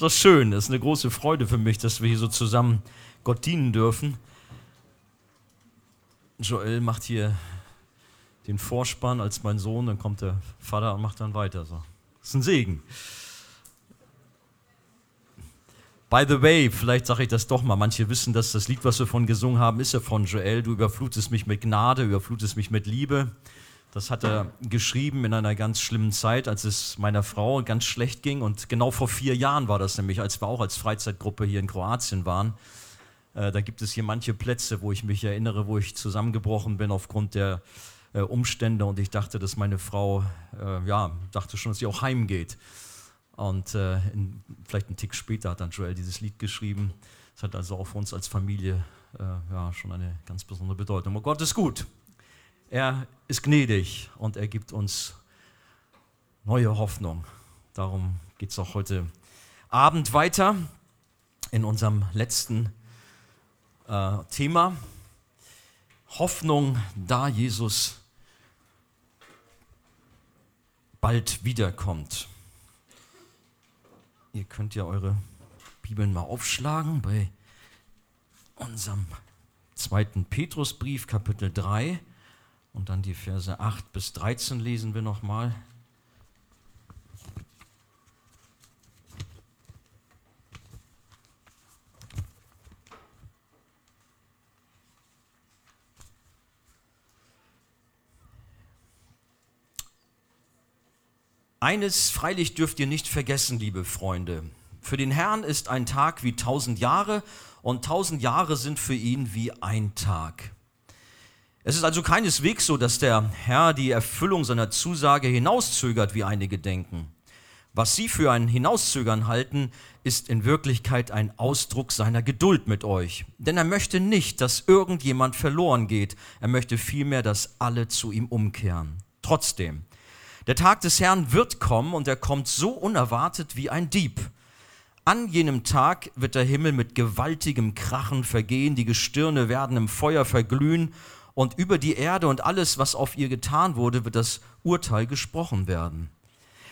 Ist schön, das ist eine große Freude für mich, dass wir hier so zusammen Gott dienen dürfen. Joel macht hier den Vorspann als mein Sohn, dann kommt der Vater und macht dann weiter. So. Das ist ein Segen. By the way, vielleicht sage ich das doch mal. Manche wissen, dass das Lied, was wir von gesungen haben, ist ja von Joel. Du überflutest mich mit Gnade, überflutest mich mit Liebe. Das hat er geschrieben in einer ganz schlimmen Zeit, als es meiner Frau ganz schlecht ging. Und genau vor vier Jahren war das nämlich, als wir auch als Freizeitgruppe hier in Kroatien waren. Äh, da gibt es hier manche Plätze, wo ich mich erinnere, wo ich zusammengebrochen bin aufgrund der äh, Umstände. Und ich dachte, dass meine Frau, äh, ja, dachte schon, dass sie auch heimgeht. Und in, vielleicht einen Tick später hat dann Joel dieses Lied geschrieben. Es hat also auch für uns als Familie ja, schon eine ganz besondere Bedeutung. Und Gott ist gut. Er ist gnädig und er gibt uns neue Hoffnung. Darum geht es auch heute Abend weiter in unserem letzten äh, Thema. Hoffnung, da Jesus bald wiederkommt. Ihr könnt ja eure Bibeln mal aufschlagen bei unserem zweiten Petrusbrief, Kapitel 3. Und dann die Verse 8 bis 13 lesen wir nochmal. Eines freilich dürft ihr nicht vergessen, liebe Freunde. Für den Herrn ist ein Tag wie tausend Jahre und tausend Jahre sind für ihn wie ein Tag. Es ist also keineswegs so, dass der Herr die Erfüllung seiner Zusage hinauszögert, wie einige denken. Was sie für ein Hinauszögern halten, ist in Wirklichkeit ein Ausdruck seiner Geduld mit euch. Denn er möchte nicht, dass irgendjemand verloren geht. Er möchte vielmehr, dass alle zu ihm umkehren. Trotzdem, der Tag des Herrn wird kommen und er kommt so unerwartet wie ein Dieb. An jenem Tag wird der Himmel mit gewaltigem Krachen vergehen, die Gestirne werden im Feuer verglühen und über die Erde und alles, was auf ihr getan wurde, wird das Urteil gesprochen werden.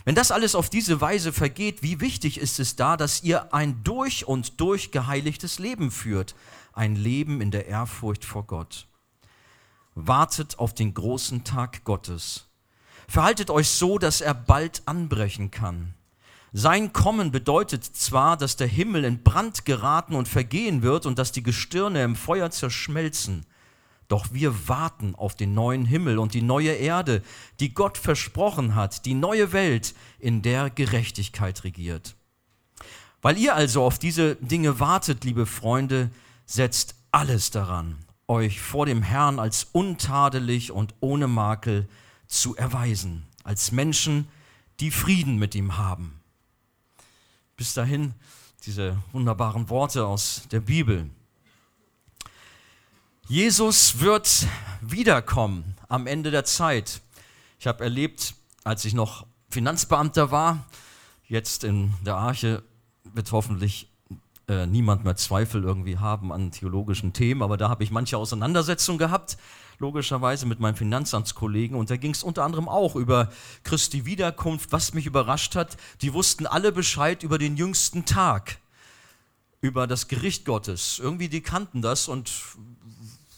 Wenn das alles auf diese Weise vergeht, wie wichtig ist es da, dass ihr ein durch und durch geheiligtes Leben führt, ein Leben in der Ehrfurcht vor Gott. Wartet auf den großen Tag Gottes Verhaltet euch so, dass er bald anbrechen kann. Sein Kommen bedeutet zwar, dass der Himmel in Brand geraten und vergehen wird und dass die Gestirne im Feuer zerschmelzen, doch wir warten auf den neuen Himmel und die neue Erde, die Gott versprochen hat, die neue Welt, in der Gerechtigkeit regiert. Weil ihr also auf diese Dinge wartet, liebe Freunde, setzt alles daran, euch vor dem Herrn als untadelig und ohne Makel zu erweisen, als Menschen, die Frieden mit ihm haben. Bis dahin diese wunderbaren Worte aus der Bibel. Jesus wird wiederkommen am Ende der Zeit. Ich habe erlebt, als ich noch Finanzbeamter war, jetzt in der Arche wird hoffentlich äh, niemand mehr Zweifel irgendwie haben an theologischen Themen, aber da habe ich manche Auseinandersetzungen gehabt logischerweise mit meinem Finanzamtskollegen und da ging es unter anderem auch über Christi Wiederkunft. Was mich überrascht hat, die wussten alle Bescheid über den jüngsten Tag, über das Gericht Gottes. Irgendwie die kannten das und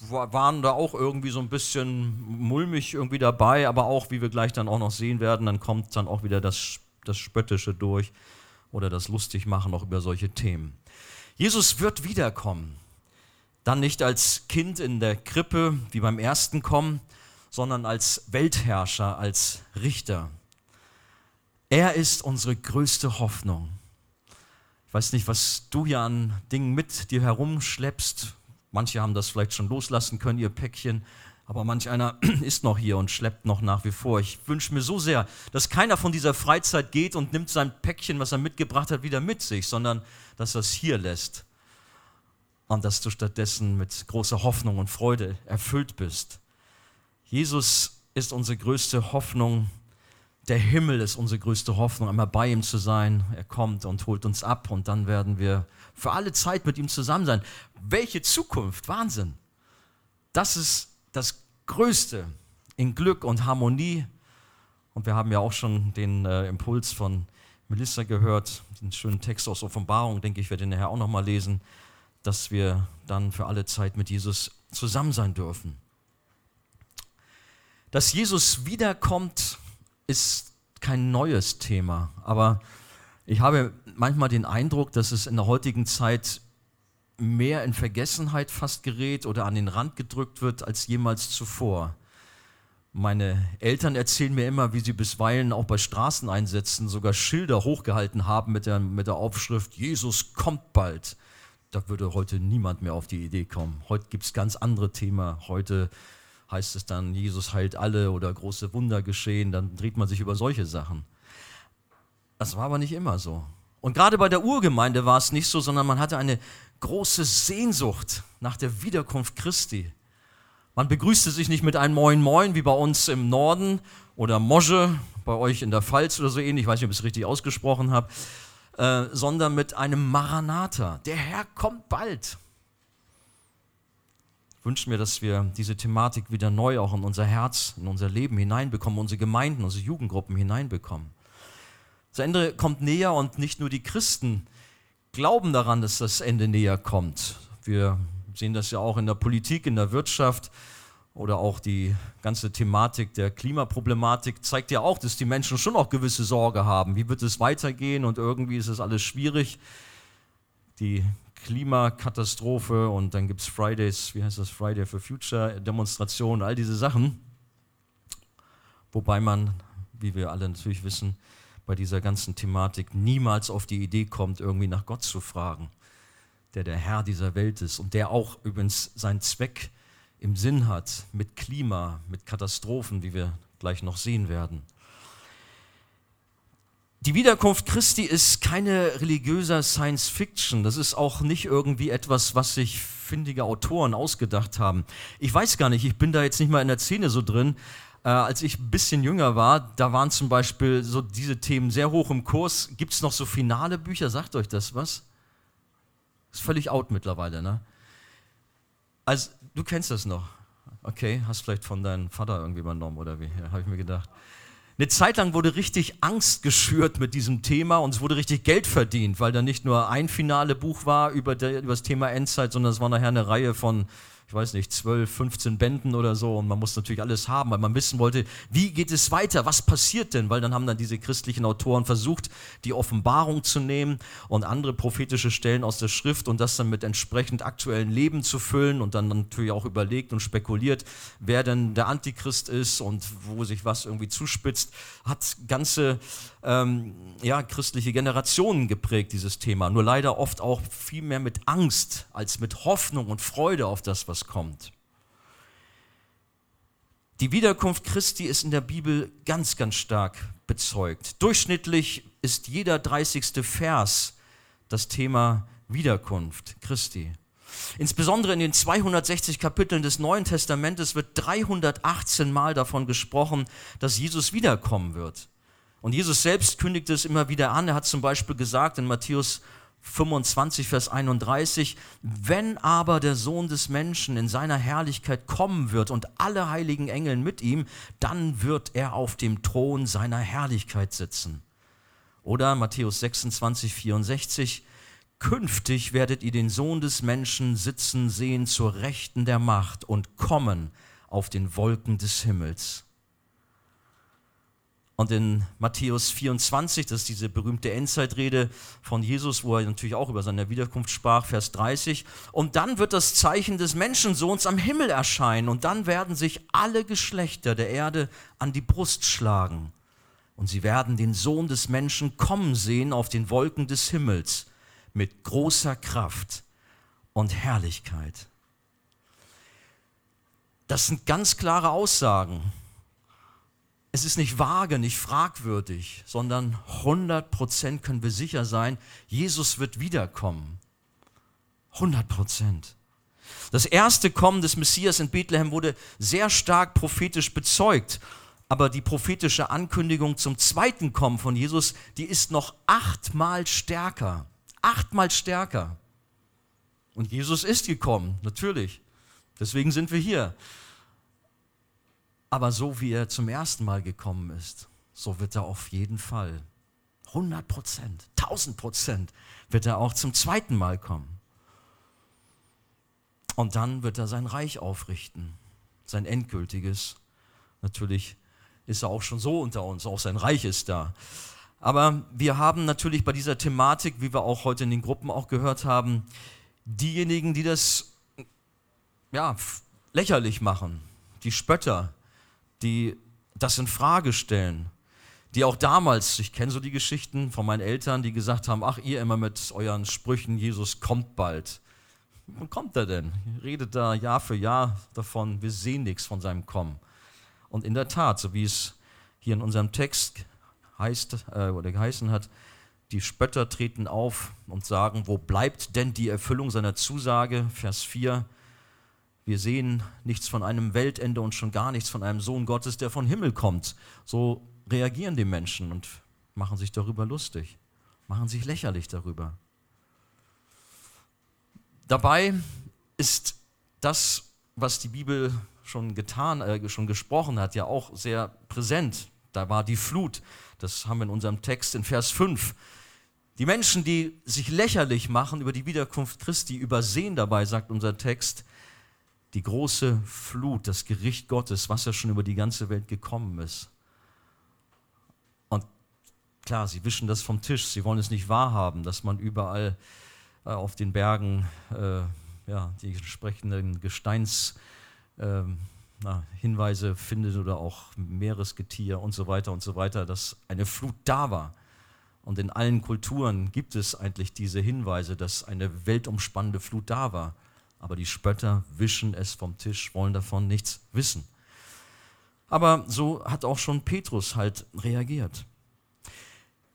waren da auch irgendwie so ein bisschen mulmig irgendwie dabei, aber auch, wie wir gleich dann auch noch sehen werden, dann kommt dann auch wieder das, das Spöttische durch oder das Lustigmachen auch über solche Themen. Jesus wird wiederkommen. Dann nicht als Kind in der Krippe wie beim ersten Kommen, sondern als Weltherrscher, als Richter. Er ist unsere größte Hoffnung. Ich weiß nicht, was du hier an Dingen mit dir herumschleppst. Manche haben das vielleicht schon loslassen können, ihr Päckchen. Aber manch einer ist noch hier und schleppt noch nach wie vor. Ich wünsche mir so sehr, dass keiner von dieser Freizeit geht und nimmt sein Päckchen, was er mitgebracht hat, wieder mit sich, sondern dass er es hier lässt und dass du stattdessen mit großer Hoffnung und Freude erfüllt bist. Jesus ist unsere größte Hoffnung. Der Himmel ist unsere größte Hoffnung, einmal bei ihm zu sein. Er kommt und holt uns ab und dann werden wir für alle Zeit mit ihm zusammen sein. Welche Zukunft, Wahnsinn. Das ist das Größte in Glück und Harmonie. Und wir haben ja auch schon den äh, Impuls von Melissa gehört, den schönen Text aus Offenbarung, denke ich, werde den nachher auch nochmal lesen, dass wir dann für alle Zeit mit Jesus zusammen sein dürfen. Dass Jesus wiederkommt, ist kein neues Thema, aber ich habe manchmal den Eindruck, dass es in der heutigen Zeit mehr in Vergessenheit fast gerät oder an den Rand gedrückt wird als jemals zuvor. Meine Eltern erzählen mir immer, wie sie bisweilen auch bei Straßeneinsätzen sogar Schilder hochgehalten haben mit der, mit der Aufschrift Jesus kommt bald. Da würde heute niemand mehr auf die Idee kommen. Heute gibt es ganz andere Themen. Heute heißt es dann, Jesus heilt alle oder große Wunder geschehen. Dann dreht man sich über solche Sachen. Das war aber nicht immer so. Und gerade bei der Urgemeinde war es nicht so, sondern man hatte eine große Sehnsucht nach der Wiederkunft Christi. Man begrüßte sich nicht mit einem Moin Moin wie bei uns im Norden oder Mosche, bei euch in der Pfalz oder so ähnlich, ich weiß nicht, ob ich es richtig ausgesprochen habe, äh, sondern mit einem Maranatha. Der Herr kommt bald. Wünsche mir, dass wir diese Thematik wieder neu auch in unser Herz, in unser Leben hineinbekommen, unsere Gemeinden, unsere Jugendgruppen hineinbekommen. Das Ende kommt näher und nicht nur die Christen glauben daran, dass das Ende näher kommt. Wir sehen das ja auch in der Politik, in der Wirtschaft oder auch die ganze Thematik der Klimaproblematik zeigt ja auch, dass die Menschen schon auch gewisse Sorge haben. Wie wird es weitergehen und irgendwie ist es alles schwierig. Die Klimakatastrophe und dann gibt es Fridays, wie heißt das, Friday for Future Demonstrationen, all diese Sachen. Wobei man, wie wir alle natürlich wissen, bei dieser ganzen Thematik niemals auf die Idee kommt, irgendwie nach Gott zu fragen der der Herr dieser Welt ist und der auch übrigens seinen Zweck im Sinn hat mit Klima, mit Katastrophen, wie wir gleich noch sehen werden. Die Wiederkunft Christi ist keine religiöse Science Fiction. Das ist auch nicht irgendwie etwas, was sich findige Autoren ausgedacht haben. Ich weiß gar nicht, ich bin da jetzt nicht mal in der Szene so drin. Äh, als ich ein bisschen jünger war, da waren zum Beispiel so diese Themen sehr hoch im Kurs. Gibt es noch so finale Bücher? Sagt euch das was? Ist völlig out mittlerweile, ne? Also, du kennst das noch. Okay, hast vielleicht von deinem Vater irgendwie übernommen oder wie? Ja, habe ich mir gedacht. Eine Zeit lang wurde richtig Angst geschürt mit diesem Thema und es wurde richtig Geld verdient, weil da nicht nur ein finale Buch war über, das Thema Endzeit, sondern es war nachher eine Reihe von ich weiß nicht, 12, 15 Bänden oder so und man muss natürlich alles haben, weil man wissen wollte, wie geht es weiter, was passiert denn? Weil dann haben dann diese christlichen Autoren versucht, die Offenbarung zu nehmen und andere prophetische Stellen aus der Schrift und das dann mit entsprechend aktuellen Leben zu füllen und dann natürlich auch überlegt und spekuliert, wer denn der Antichrist ist und wo sich was irgendwie zuspitzt, hat ganze ähm, ja, christliche Generationen geprägt, dieses Thema. Nur leider oft auch viel mehr mit Angst als mit Hoffnung und Freude auf das, was kommt. Die Wiederkunft Christi ist in der Bibel ganz, ganz stark bezeugt. Durchschnittlich ist jeder 30. Vers das Thema Wiederkunft Christi. Insbesondere in den 260 Kapiteln des Neuen Testamentes wird 318 Mal davon gesprochen, dass Jesus wiederkommen wird. Und Jesus selbst kündigt es immer wieder an. Er hat zum Beispiel gesagt in Matthäus 25, Vers 31, wenn aber der Sohn des Menschen in seiner Herrlichkeit kommen wird und alle heiligen Engel mit ihm, dann wird er auf dem Thron seiner Herrlichkeit sitzen. Oder Matthäus 26, 64, künftig werdet ihr den Sohn des Menschen sitzen sehen zur Rechten der Macht und kommen auf den Wolken des Himmels. Und in Matthäus 24, das ist diese berühmte Endzeitrede von Jesus, wo er natürlich auch über seine Wiederkunft sprach, Vers 30. Und dann wird das Zeichen des Menschensohns am Himmel erscheinen und dann werden sich alle Geschlechter der Erde an die Brust schlagen. Und sie werden den Sohn des Menschen kommen sehen auf den Wolken des Himmels mit großer Kraft und Herrlichkeit. Das sind ganz klare Aussagen es ist nicht vage, nicht fragwürdig, sondern 100% können wir sicher sein, Jesus wird wiederkommen. 100%. Das erste Kommen des Messias in Bethlehem wurde sehr stark prophetisch bezeugt. Aber die prophetische Ankündigung zum zweiten Kommen von Jesus, die ist noch achtmal stärker. Achtmal stärker. Und Jesus ist gekommen, natürlich. Deswegen sind wir hier. Aber so wie er zum ersten Mal gekommen ist, so wird er auf jeden Fall 100 Prozent, 1000 Prozent wird er auch zum zweiten Mal kommen. Und dann wird er sein Reich aufrichten, sein endgültiges. Natürlich ist er auch schon so unter uns, auch sein Reich ist da. Aber wir haben natürlich bei dieser Thematik, wie wir auch heute in den Gruppen auch gehört haben, diejenigen, die das ja, lächerlich machen, die Spötter, die das in Frage stellen, die auch damals, ich kenne so die Geschichten von meinen Eltern, die gesagt haben, ach ihr immer mit euren Sprüchen, Jesus kommt bald. Wann kommt er denn? Redet da Jahr für Jahr davon, wir sehen nichts von seinem Kommen. Und in der Tat, so wie es hier in unserem Text heißt äh, oder geheißen hat, die Spötter treten auf und sagen, wo bleibt denn die Erfüllung seiner Zusage? Vers 4. Wir sehen nichts von einem Weltende und schon gar nichts von einem Sohn Gottes, der von Himmel kommt. So reagieren die Menschen und machen sich darüber lustig, machen sich lächerlich darüber. Dabei ist das, was die Bibel schon getan, äh, schon gesprochen hat, ja auch sehr präsent. Da war die Flut. Das haben wir in unserem Text in Vers 5. Die Menschen, die sich lächerlich machen über die Wiederkunft Christi, übersehen dabei, sagt unser Text, die große Flut, das Gericht Gottes, was ja schon über die ganze Welt gekommen ist. Und klar, sie wischen das vom Tisch, sie wollen es nicht wahrhaben, dass man überall äh, auf den Bergen äh, ja, die entsprechenden Gesteins äh, na, Hinweise findet oder auch Meeresgetier und so weiter und so weiter, dass eine Flut da war. Und in allen Kulturen gibt es eigentlich diese Hinweise, dass eine weltumspannende Flut da war. Aber die Spötter wischen es vom Tisch, wollen davon nichts wissen. Aber so hat auch schon Petrus halt reagiert.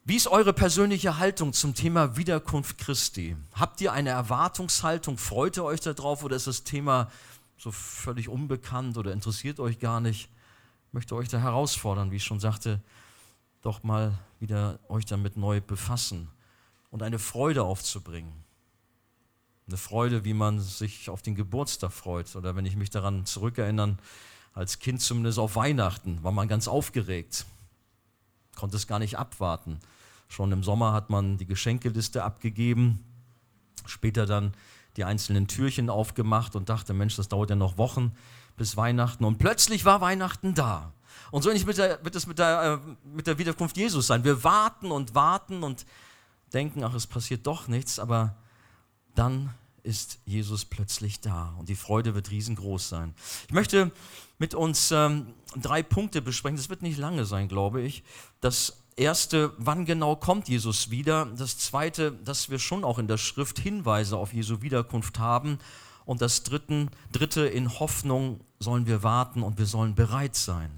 Wie ist eure persönliche Haltung zum Thema Wiederkunft Christi? Habt ihr eine Erwartungshaltung? Freut ihr euch darauf oder ist das Thema so völlig unbekannt oder interessiert euch gar nicht? Ich möchte euch da herausfordern, wie ich schon sagte, doch mal wieder euch damit neu befassen und eine Freude aufzubringen. Eine Freude, wie man sich auf den Geburtstag freut. Oder wenn ich mich daran zurückerinnere, als Kind zumindest auf Weihnachten, war man ganz aufgeregt, konnte es gar nicht abwarten. Schon im Sommer hat man die Geschenkeliste abgegeben, später dann die einzelnen Türchen aufgemacht und dachte, Mensch, das dauert ja noch Wochen bis Weihnachten. Und plötzlich war Weihnachten da. Und so ähnlich wird es mit der, äh, mit der Wiederkunft Jesus sein. Wir warten und warten und denken, ach, es passiert doch nichts, aber dann ist Jesus plötzlich da und die Freude wird riesengroß sein. Ich möchte mit uns ähm, drei Punkte besprechen. Das wird nicht lange sein, glaube ich. Das erste, wann genau kommt Jesus wieder? Das zweite, dass wir schon auch in der Schrift Hinweise auf Jesu Wiederkunft haben. Und das dritten, dritte, in Hoffnung sollen wir warten und wir sollen bereit sein.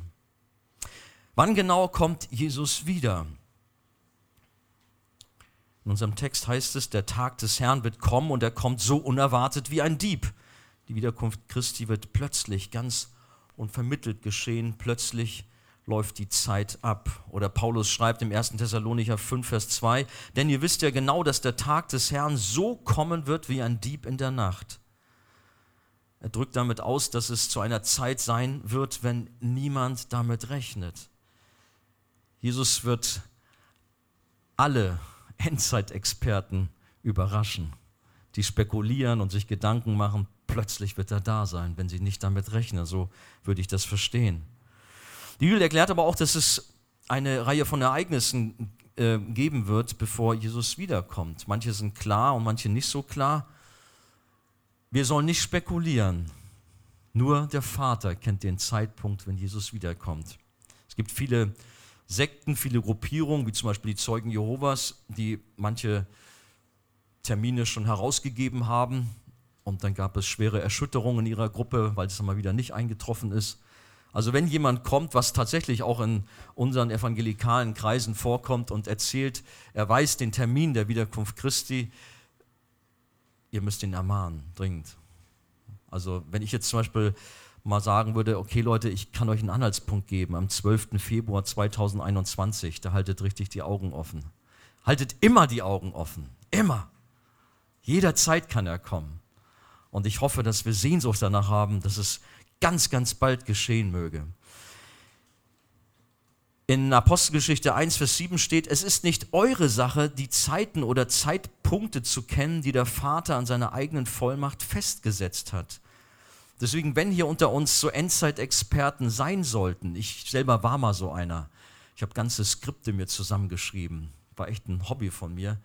Wann genau kommt Jesus wieder? In unserem Text heißt es, der Tag des Herrn wird kommen und er kommt so unerwartet wie ein Dieb. Die Wiederkunft Christi wird plötzlich, ganz unvermittelt geschehen, plötzlich läuft die Zeit ab. Oder Paulus schreibt im 1. Thessalonicher 5, Vers 2, denn ihr wisst ja genau, dass der Tag des Herrn so kommen wird wie ein Dieb in der Nacht. Er drückt damit aus, dass es zu einer Zeit sein wird, wenn niemand damit rechnet. Jesus wird alle Endzeitexperten überraschen, die spekulieren und sich Gedanken machen, plötzlich wird er da sein, wenn sie nicht damit rechnen. So würde ich das verstehen. Die Bibel erklärt aber auch, dass es eine Reihe von Ereignissen äh, geben wird, bevor Jesus wiederkommt. Manche sind klar und manche nicht so klar. Wir sollen nicht spekulieren. Nur der Vater kennt den Zeitpunkt, wenn Jesus wiederkommt. Es gibt viele Sekten, viele Gruppierungen, wie zum Beispiel die Zeugen Jehovas, die manche Termine schon herausgegeben haben. Und dann gab es schwere Erschütterungen in ihrer Gruppe, weil es mal wieder nicht eingetroffen ist. Also wenn jemand kommt, was tatsächlich auch in unseren evangelikalen Kreisen vorkommt und erzählt, er weiß den Termin der Wiederkunft Christi, ihr müsst ihn ermahnen, dringend. Also wenn ich jetzt zum Beispiel mal sagen würde, okay Leute, ich kann euch einen Anhaltspunkt geben, am 12. Februar 2021, da haltet richtig die Augen offen. Haltet immer die Augen offen, immer. Jederzeit kann er kommen. Und ich hoffe, dass wir Sehnsucht danach haben, dass es ganz, ganz bald geschehen möge. In Apostelgeschichte 1, Vers 7 steht, es ist nicht eure Sache, die Zeiten oder Zeitpunkte zu kennen, die der Vater an seiner eigenen Vollmacht festgesetzt hat. Deswegen, wenn hier unter uns so Endzeitexperten sein sollten, ich selber war mal so einer, ich habe ganze Skripte mir zusammengeschrieben, war echt ein Hobby von mir,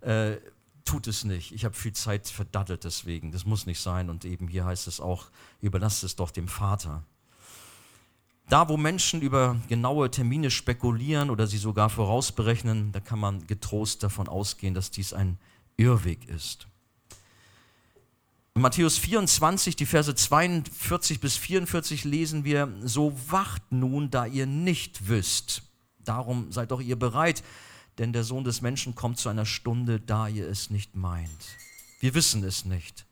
äh, tut es nicht. Ich habe viel Zeit verdattelt deswegen, das muss nicht sein und eben hier heißt es auch, überlasst es doch dem Vater. Da, wo Menschen über genaue Termine spekulieren oder sie sogar vorausberechnen, da kann man getrost davon ausgehen, dass dies ein Irrweg ist. In Matthäus 24, die Verse 42 bis 44 lesen wir, so wacht nun, da ihr nicht wisst. Darum seid doch ihr bereit, denn der Sohn des Menschen kommt zu einer Stunde, da ihr es nicht meint. Wir wissen es nicht.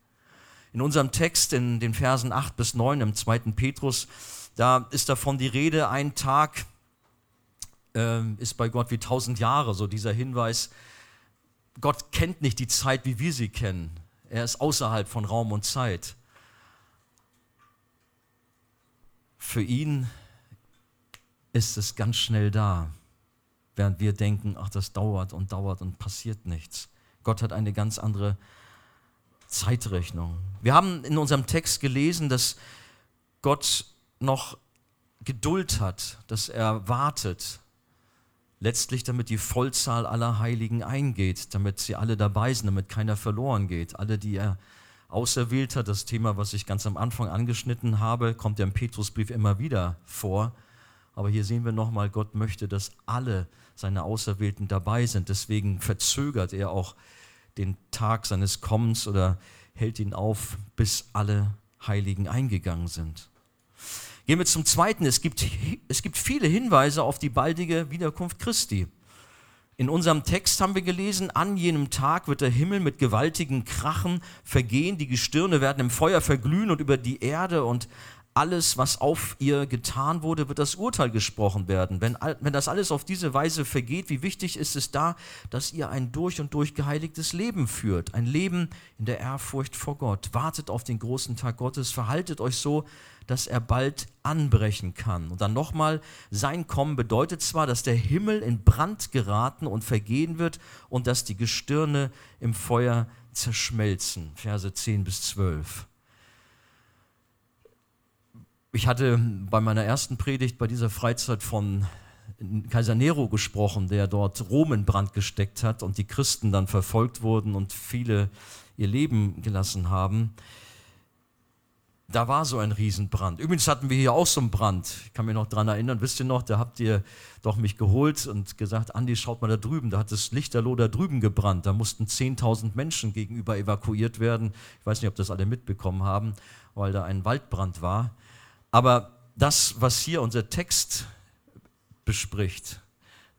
In unserem Text, in den Versen 8 bis 9 im 2. Petrus, da ist davon die Rede, ein Tag äh, ist bei Gott wie tausend Jahre, so dieser Hinweis. Gott kennt nicht die Zeit, wie wir sie kennen. Er ist außerhalb von Raum und Zeit. Für ihn ist es ganz schnell da, während wir denken, ach, das dauert und dauert und passiert nichts. Gott hat eine ganz andere Zeitrechnung. Wir haben in unserem Text gelesen, dass Gott noch Geduld hat, dass er wartet, letztlich damit die Vollzahl aller Heiligen eingeht, damit sie alle dabei sind, damit keiner verloren geht. Alle, die er auserwählt hat, das Thema, was ich ganz am Anfang angeschnitten habe, kommt ja im Petrusbrief immer wieder vor. Aber hier sehen wir nochmal, Gott möchte, dass alle seine Auserwählten dabei sind. Deswegen verzögert er auch den Tag seines Kommens oder hält ihn auf, bis alle Heiligen eingegangen sind. Gehen wir zum Zweiten. Es gibt, es gibt viele Hinweise auf die baldige Wiederkunft Christi. In unserem Text haben wir gelesen, an jenem Tag wird der Himmel mit gewaltigen Krachen vergehen, die Gestirne werden im Feuer verglühen und über die Erde und alles, was auf ihr getan wurde, wird das Urteil gesprochen werden. Wenn, wenn das alles auf diese Weise vergeht, wie wichtig ist es da, dass ihr ein durch und durch geheiligtes Leben führt, ein Leben in der Ehrfurcht vor Gott. Wartet auf den großen Tag Gottes, verhaltet euch so, dass er bald anbrechen kann. Und dann nochmal, sein Kommen bedeutet zwar, dass der Himmel in Brand geraten und vergehen wird und dass die Gestirne im Feuer zerschmelzen. Verse 10 bis 12. Ich hatte bei meiner ersten Predigt bei dieser Freizeit von Kaiser Nero gesprochen, der dort Rom in Brand gesteckt hat und die Christen dann verfolgt wurden und viele ihr Leben gelassen haben. Da war so ein Riesenbrand. Übrigens hatten wir hier auch so einen Brand. Ich kann mich noch daran erinnern, wisst ihr noch, da habt ihr doch mich geholt und gesagt, Andi, schaut mal da drüben, da hat das Lichterloh da drüben gebrannt. Da mussten 10.000 Menschen gegenüber evakuiert werden. Ich weiß nicht, ob das alle mitbekommen haben, weil da ein Waldbrand war. Aber das, was hier unser Text bespricht,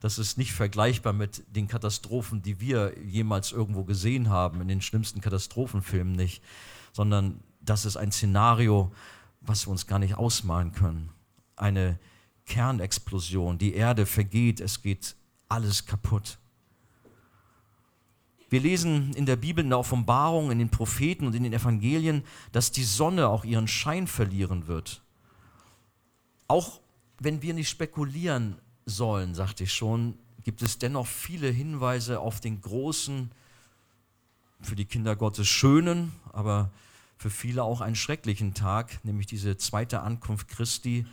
das ist nicht vergleichbar mit den Katastrophen, die wir jemals irgendwo gesehen haben, in den schlimmsten Katastrophenfilmen nicht, sondern das ist ein Szenario, was wir uns gar nicht ausmalen können. Eine Kernexplosion, die Erde vergeht, es geht alles kaputt. Wir lesen in der Bibel, in der Offenbarung, in den Propheten und in den Evangelien, dass die Sonne auch ihren Schein verlieren wird. Auch wenn wir nicht spekulieren sollen, sagte ich schon, gibt es dennoch viele Hinweise auf den großen, für die Kinder Gottes schönen, aber für viele auch einen schrecklichen Tag, nämlich diese zweite Ankunft Christi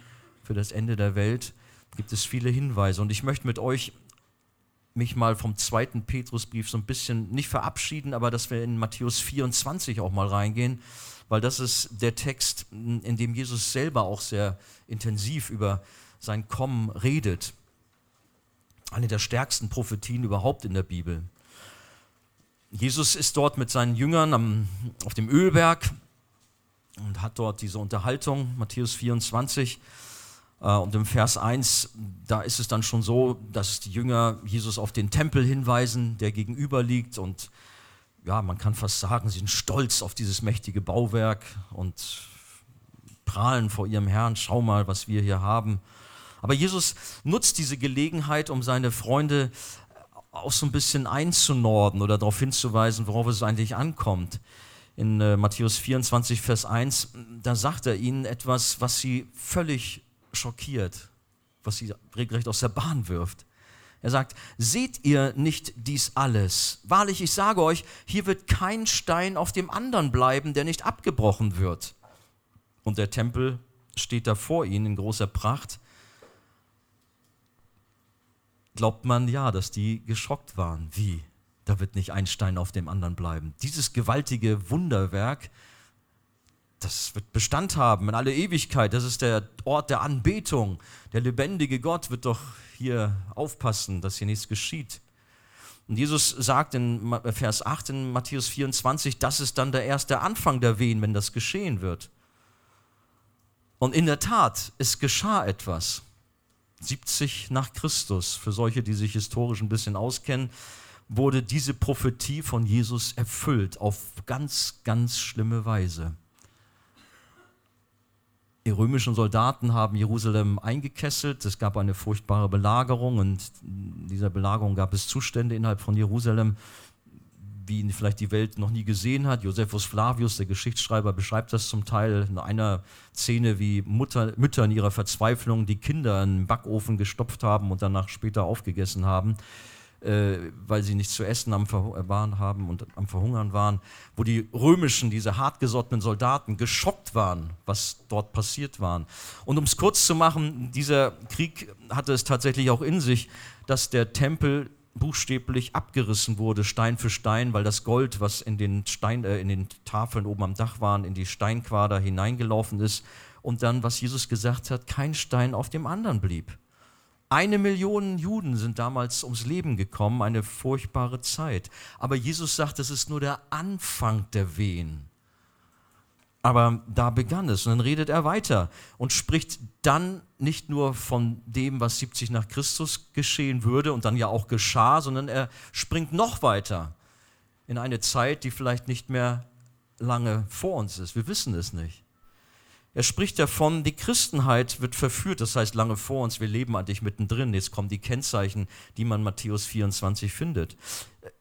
für das Ende der Welt, gibt es viele Hinweise. Und ich möchte mit euch mich mal vom zweiten Petrusbrief so ein bisschen nicht verabschieden, aber dass wir in Matthäus 24 auch mal reingehen weil das ist der Text, in dem Jesus selber auch sehr intensiv über sein Kommen redet. Eine der stärksten Prophetien überhaupt in der Bibel. Jesus ist dort mit seinen Jüngern am, auf dem Ölberg und hat dort diese Unterhaltung, Matthäus 24. Äh, und im Vers 1, da ist es dann schon so, dass die Jünger Jesus auf den Tempel hinweisen, der gegenüber liegt und ja, man kann fast sagen, sie sind stolz auf dieses mächtige Bauwerk und prahlen vor ihrem Herrn, schau mal, was wir hier haben. Aber Jesus nutzt diese Gelegenheit, um seine Freunde auch so ein bisschen einzunorden oder darauf hinzuweisen, worauf es eigentlich ankommt. In äh, Matthäus 24, Vers 1, da sagt er ihnen etwas, was sie völlig schockiert. was sie regelrecht aus der Bahn wirft. Er sagt, seht ihr nicht dies alles? Wahrlich, ich sage euch, hier wird kein Stein auf dem anderen bleiben, der nicht abgebrochen wird. Und der Tempel steht da vor ihnen in großer Pracht. Glaubt man ja, dass die geschockt waren. Wie? Da wird nicht ein Stein auf dem anderen bleiben. Dieses gewaltige Wunderwerk, das wird Bestand haben in alle Ewigkeit. Das ist der Ort der Anbetung. Der lebendige Gott wird doch hier aufpassen, dass hier nichts geschieht. Und Jesus sagt in Vers 8 in Matthäus 24, das ist dann der erste Anfang der Wehen, wenn das geschehen wird. Und in der Tat, es geschah etwas. 70 nach Christus, für solche, die sich historisch ein bisschen auskennen, wurde diese Prophetie von Jesus erfüllt auf ganz, ganz schlimme Weise. Die römischen Soldaten haben Jerusalem eingekesselt. Es gab eine furchtbare Belagerung und in dieser Belagerung gab es Zustände innerhalb von Jerusalem, wie ihn vielleicht die Welt noch nie gesehen hat. Josephus Flavius, der Geschichtsschreiber, beschreibt das zum Teil in einer Szene, wie Mutter, Mütter in ihrer Verzweiflung die Kinder in den Backofen gestopft haben und danach später aufgegessen haben äh, weil sie nichts zu essen am äh, waren, haben und am Verhungern waren, wo die römischen, diese hartgesottenen Soldaten geschockt waren, was dort passiert war. Und um es kurz zu machen, dieser Krieg hatte es tatsächlich auch in sich, dass der Tempel buchstäblich abgerissen wurde, Stein für Stein, weil das Gold, was in den, Stein, äh, in den Tafeln oben am Dach waren, in die Steinquader hineingelaufen ist. Und dann, was Jesus gesagt hat, kein Stein auf dem anderen blieb. Eine Million Juden sind damals ums Leben gekommen, eine furchtbare Zeit. Aber Jesus sagt, es ist nur der Anfang der Wehen. Aber da begann es. Und dann redet er weiter und spricht dann nicht nur von dem, was 70 nach Christus geschehen würde und dann ja auch geschah, sondern er springt noch weiter in eine Zeit, die vielleicht nicht mehr lange vor uns ist. Wir wissen es nicht. Er spricht davon, die Christenheit wird verführt, das heißt lange vor uns, wir leben eigentlich mittendrin. Jetzt kommen die Kennzeichen, die man Matthäus 24 findet.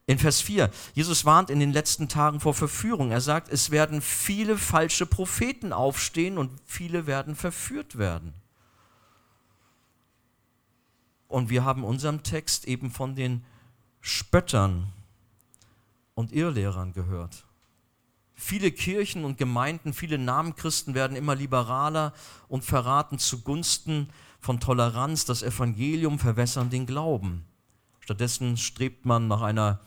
In Vers 4, Jesus warnt in den letzten Tagen vor Verführung. Er sagt, es werden viele falsche Propheten aufstehen und viele werden verführt werden. Und wir haben unserem Text eben von den Spöttern und Irrlehrern gehört. Viele Kirchen und Gemeinden, viele Namenchristen werden immer liberaler und verraten zugunsten von Toleranz das Evangelium, verwässern den Glauben. Stattdessen strebt man nach einer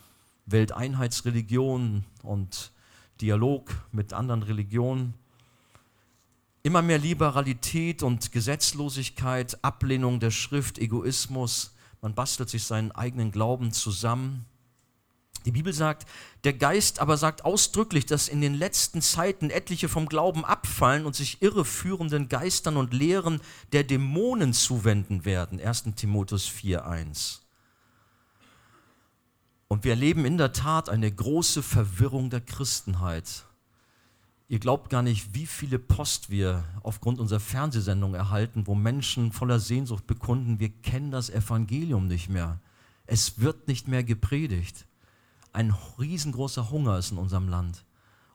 Welteinheitsreligion und Dialog mit anderen Religionen. Immer mehr Liberalität und Gesetzlosigkeit, Ablehnung der Schrift, Egoismus. Man bastelt sich seinen eigenen Glauben zusammen. Die Bibel sagt, der Geist aber sagt ausdrücklich, dass in den letzten Zeiten etliche vom Glauben abfallen und sich irreführenden Geistern und Lehren der Dämonen zuwenden werden. 1. Timotheus 4.1. Und wir erleben in der Tat eine große Verwirrung der Christenheit. Ihr glaubt gar nicht, wie viele Post wir aufgrund unserer Fernsehsendung erhalten, wo Menschen voller Sehnsucht bekunden, wir kennen das Evangelium nicht mehr. Es wird nicht mehr gepredigt ein riesengroßer Hunger ist in unserem Land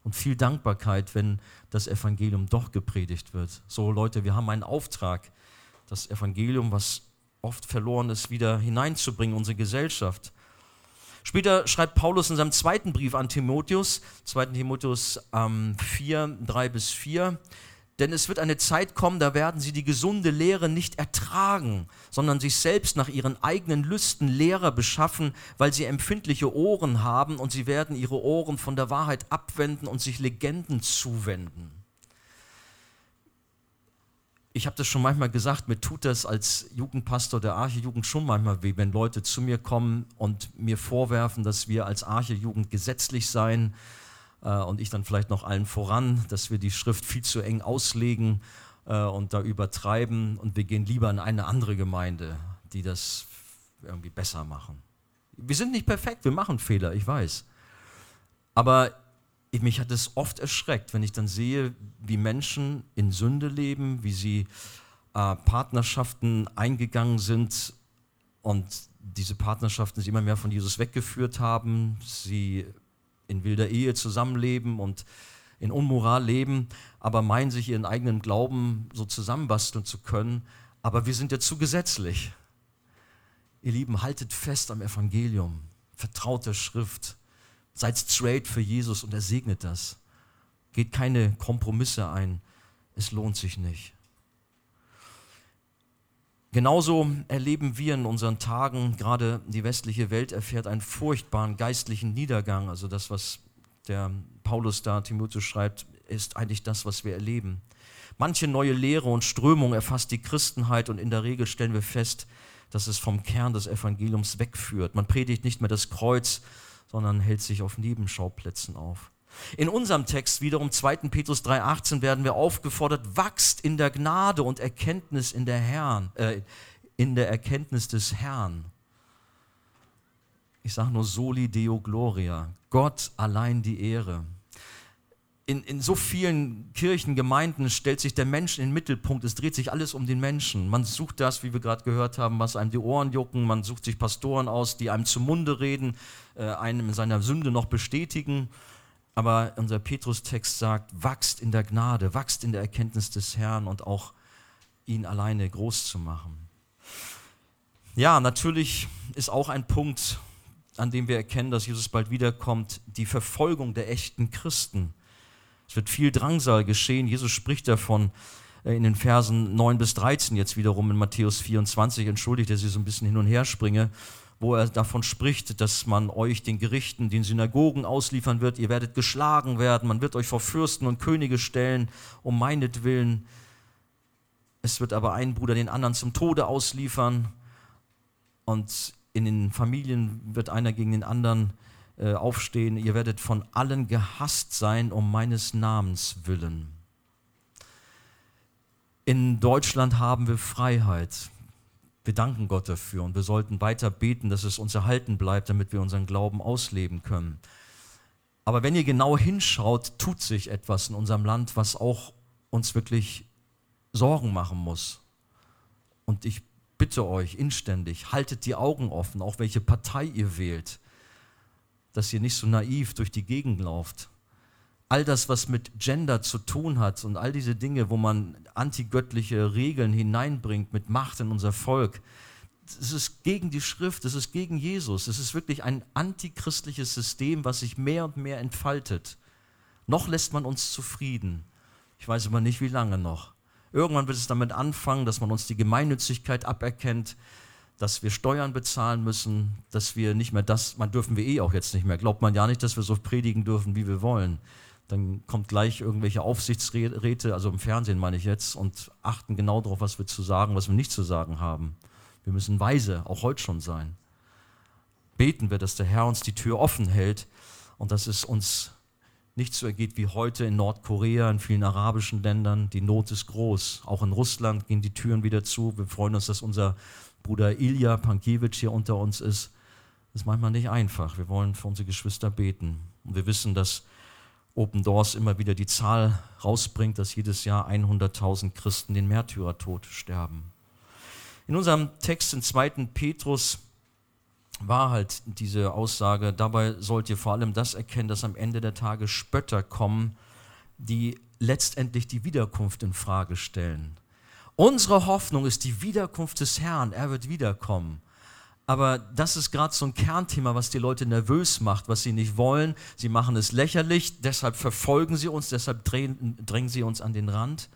und viel Dankbarkeit, wenn das Evangelium doch gepredigt wird. So Leute, wir haben einen Auftrag, das Evangelium, was oft verloren ist, wieder hineinzubringen in unsere Gesellschaft. Später schreibt Paulus in seinem zweiten Brief an Timotheus, 2. Timotheus ähm, 4, 3 bis 4, denn es wird eine Zeit kommen, da werden sie die gesunde Lehre nicht ertragen, sondern sich selbst nach ihren eigenen Lüsten Lehrer beschaffen, weil sie empfindliche Ohren haben und sie werden ihre Ohren von der Wahrheit abwenden und sich Legenden zuwenden. Ich habe das schon manchmal gesagt, mir tut das als Jugendpastor der Arche-Jugend schon manchmal weh, wenn Leute zu mir kommen und mir vorwerfen, dass wir als Arche-Jugend gesetzlich seien äh, und ich dann vielleicht noch allen voran, dass wir die Schrift viel zu eng auslegen äh, und da übertreiben und wir gehen lieber in eine andere Gemeinde, die das irgendwie besser machen. Wir sind nicht perfekt, wir machen Fehler, ich weiß. Aber mich hat es oft erschreckt, wenn ich dann sehe, wie Menschen in Sünde leben, wie sie äh, Partnerschaften eingegangen sind und diese Partnerschaften sie immer mehr von Jesus weggeführt haben, sie in wilder Ehe zusammenleben und in Unmoral leben, aber meinen sich ihren eigenen Glauben so zusammenbasteln zu können. Aber wir sind ja zu gesetzlich. Ihr Lieben, haltet fest am Evangelium, vertraut der Schrift, seid straight für Jesus und er segnet das. Geht keine Kompromisse ein, es lohnt sich nicht. Genauso erleben wir in unseren Tagen, gerade die westliche Welt erfährt einen furchtbaren geistlichen Niedergang. Also das, was der Paulus da Timotheus schreibt, ist eigentlich das, was wir erleben. Manche neue Lehre und Strömung erfasst die Christenheit und in der Regel stellen wir fest, dass es vom Kern des Evangeliums wegführt. Man predigt nicht mehr das Kreuz, sondern hält sich auf Nebenschauplätzen auf. In unserem Text wiederum 2. Petrus 3,18 werden wir aufgefordert, wachst in der Gnade und Erkenntnis in der Herrn, äh, in der Erkenntnis des Herrn. Ich sage nur Soli Deo Gloria, Gott allein die Ehre. In, in so vielen Kirchen, Gemeinden stellt sich der Mensch in den Mittelpunkt. Es dreht sich alles um den Menschen. Man sucht das, wie wir gerade gehört haben, was einem die Ohren jucken. Man sucht sich Pastoren aus, die einem zum Munde reden, einem in seiner Sünde noch bestätigen. Aber unser Petrus-Text sagt, wachst in der Gnade, wachst in der Erkenntnis des Herrn und auch ihn alleine groß zu machen. Ja, natürlich ist auch ein Punkt, an dem wir erkennen, dass Jesus bald wiederkommt, die Verfolgung der echten Christen. Es wird viel Drangsal geschehen. Jesus spricht davon äh, in den Versen 9 bis 13 jetzt wiederum in Matthäus 24. Entschuldigt, dass ich so ein bisschen hin und her springe wo er davon spricht, dass man euch den Gerichten, den Synagogen ausliefern wird. Ihr werdet geschlagen werden, man wird euch vor Fürsten und Könige stellen, um meinetwillen. Es wird aber ein Bruder den anderen zum Tode ausliefern und in den Familien wird einer gegen den anderen äh, aufstehen. Ihr werdet von allen gehasst sein um meines Namens willen. In Deutschland haben wir Freiheit. Wir danken Gott dafür und wir sollten weiter beten, dass es uns erhalten bleibt, damit wir unseren Glauben ausleben können. Aber wenn ihr genau hinschaut, tut sich etwas in unserem Land, was auch uns wirklich Sorgen machen muss. Und ich bitte euch inständig, haltet die Augen offen, auch welche Partei ihr wählt, dass ihr nicht so naiv durch die Gegend lauft all das, was mit Gender zu tun hat und all diese Dinge, wo man antigöttliche Regeln hineinbringt mit Macht in unser Volk, es ist gegen die Schrift, es ist gegen Jesus, es ist wirklich ein antichristliches System, was sich mehr und mehr entfaltet. Noch lässt man uns zufrieden. Ich weiß aber nicht, wie lange noch. Irgendwann wird es damit anfangen, dass man uns die Gemeinnützigkeit aberkennt, dass wir Steuern bezahlen müssen, dass wir nicht mehr das, man dürfen wir eh auch jetzt nicht mehr. Glaubt man ja nicht, dass wir so predigen dürfen, wie wir wollen dann kommt gleich irgendwelche Aufsichtsräte, also im Fernsehen meine ich jetzt, und achten genau darauf, was wir zu sagen, was wir nicht zu sagen haben. Wir müssen weise, auch heute schon sein. Beten wir, dass der Herr uns die Tür offen hält und dass es uns nicht so ergeht wie heute in Nordkorea, in vielen arabischen Ländern. Die Not ist groß. Auch in Russland gehen die Türen wieder zu. Wir freuen uns, dass unser Bruder Ilya Pankiewicz hier unter uns ist. Das ist manchmal nicht einfach. Wir wollen für unsere Geschwister beten. Und wir wissen, dass Open Doors immer wieder die Zahl rausbringt, dass jedes Jahr 100.000 Christen den Märtyrertod sterben. In unserem Text in 2. Petrus war halt diese Aussage, dabei sollt ihr vor allem das erkennen, dass am Ende der Tage Spötter kommen, die letztendlich die Wiederkunft in Frage stellen. Unsere Hoffnung ist die Wiederkunft des Herrn, er wird wiederkommen. Aber das ist gerade so ein Kernthema, was die Leute nervös macht, was sie nicht wollen. Sie machen es lächerlich, deshalb verfolgen sie uns, deshalb drängen, drängen sie uns an den Rand,